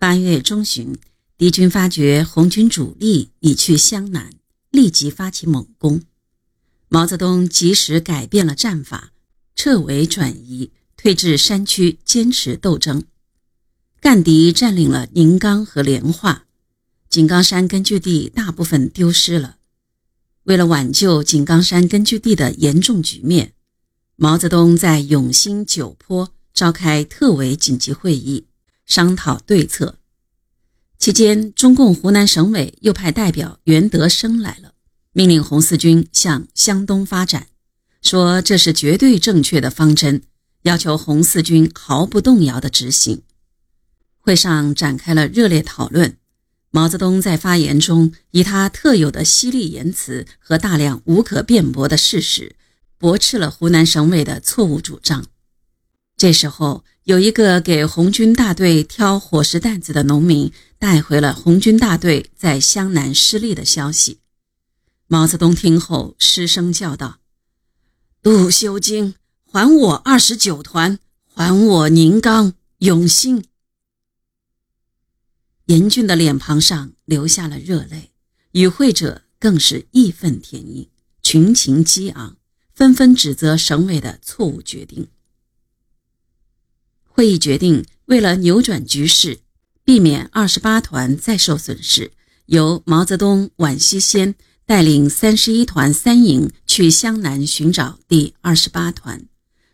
八月中旬，敌军发觉红军主力已去湘南，立即发起猛攻。毛泽东及时改变了战法，撤围转移，退至山区坚持斗争。赣敌占领了宁冈和莲化，井冈山根据地大部分丢失了。为了挽救井冈山根据地的严重局面，毛泽东在永兴九坡召开特委紧急会议。商讨对策期间，中共湖南省委又派代表袁德生来了，命令红四军向湘东发展，说这是绝对正确的方针，要求红四军毫不动摇地执行。会上展开了热烈讨论。毛泽东在发言中以他特有的犀利言辞和大量无可辩驳的事实，驳斥了湖南省委的错误主张。这时候，有一个给红军大队挑伙食担子的农民带回了红军大队在湘南失利的消息。毛泽东听后失声叫道：“杜修经，还我二十九团，还我宁冈、永兴！”严峻的脸庞上流下了热泪，与会者更是义愤填膺，群情激昂，纷纷指责省委的错误决定。会议决定，为了扭转局势，避免二十八团再受损失，由毛泽东、宛希先带领三十一团三营去湘南寻找第二十八团；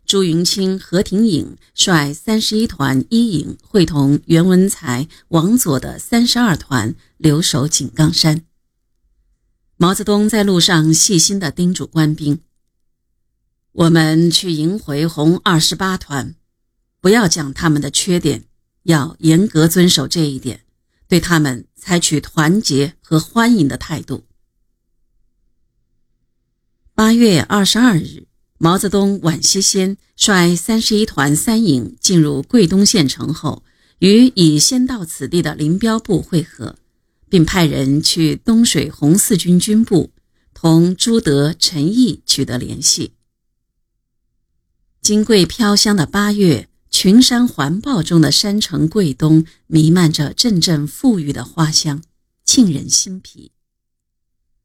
朱云清、何廷颖率三十一团一营会同袁文才、王佐的三十二团留守井冈山。毛泽东在路上细心地叮嘱官兵：“我们去迎回红二十八团。”不要讲他们的缺点，要严格遵守这一点，对他们采取团结和欢迎的态度。八月二十二日，毛泽东、宛希先率三十一团三营进入桂东县城后，与已先到此地的林彪部会合，并派人去东水红四军军部，同朱德、陈毅取得联系。金桂飘香的八月。群山环抱中的山城桂东，弥漫着阵阵馥郁的花香，沁人心脾。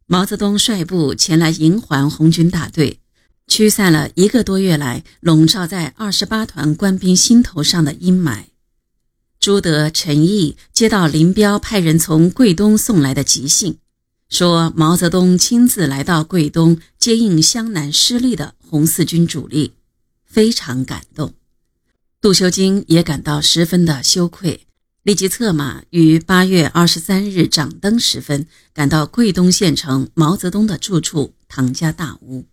毛泽东率部前来迎还红军大队，驱散了一个多月来笼罩在二十八团官兵心头上的阴霾。朱德、陈毅接到林彪派人从桂东送来的急信，说毛泽东亲自来到桂东接应湘南失利的红四军主力，非常感动。杜修经也感到十分的羞愧，立即策马于八月二十三日掌灯时分赶到桂东县城毛泽东的住处唐家大屋。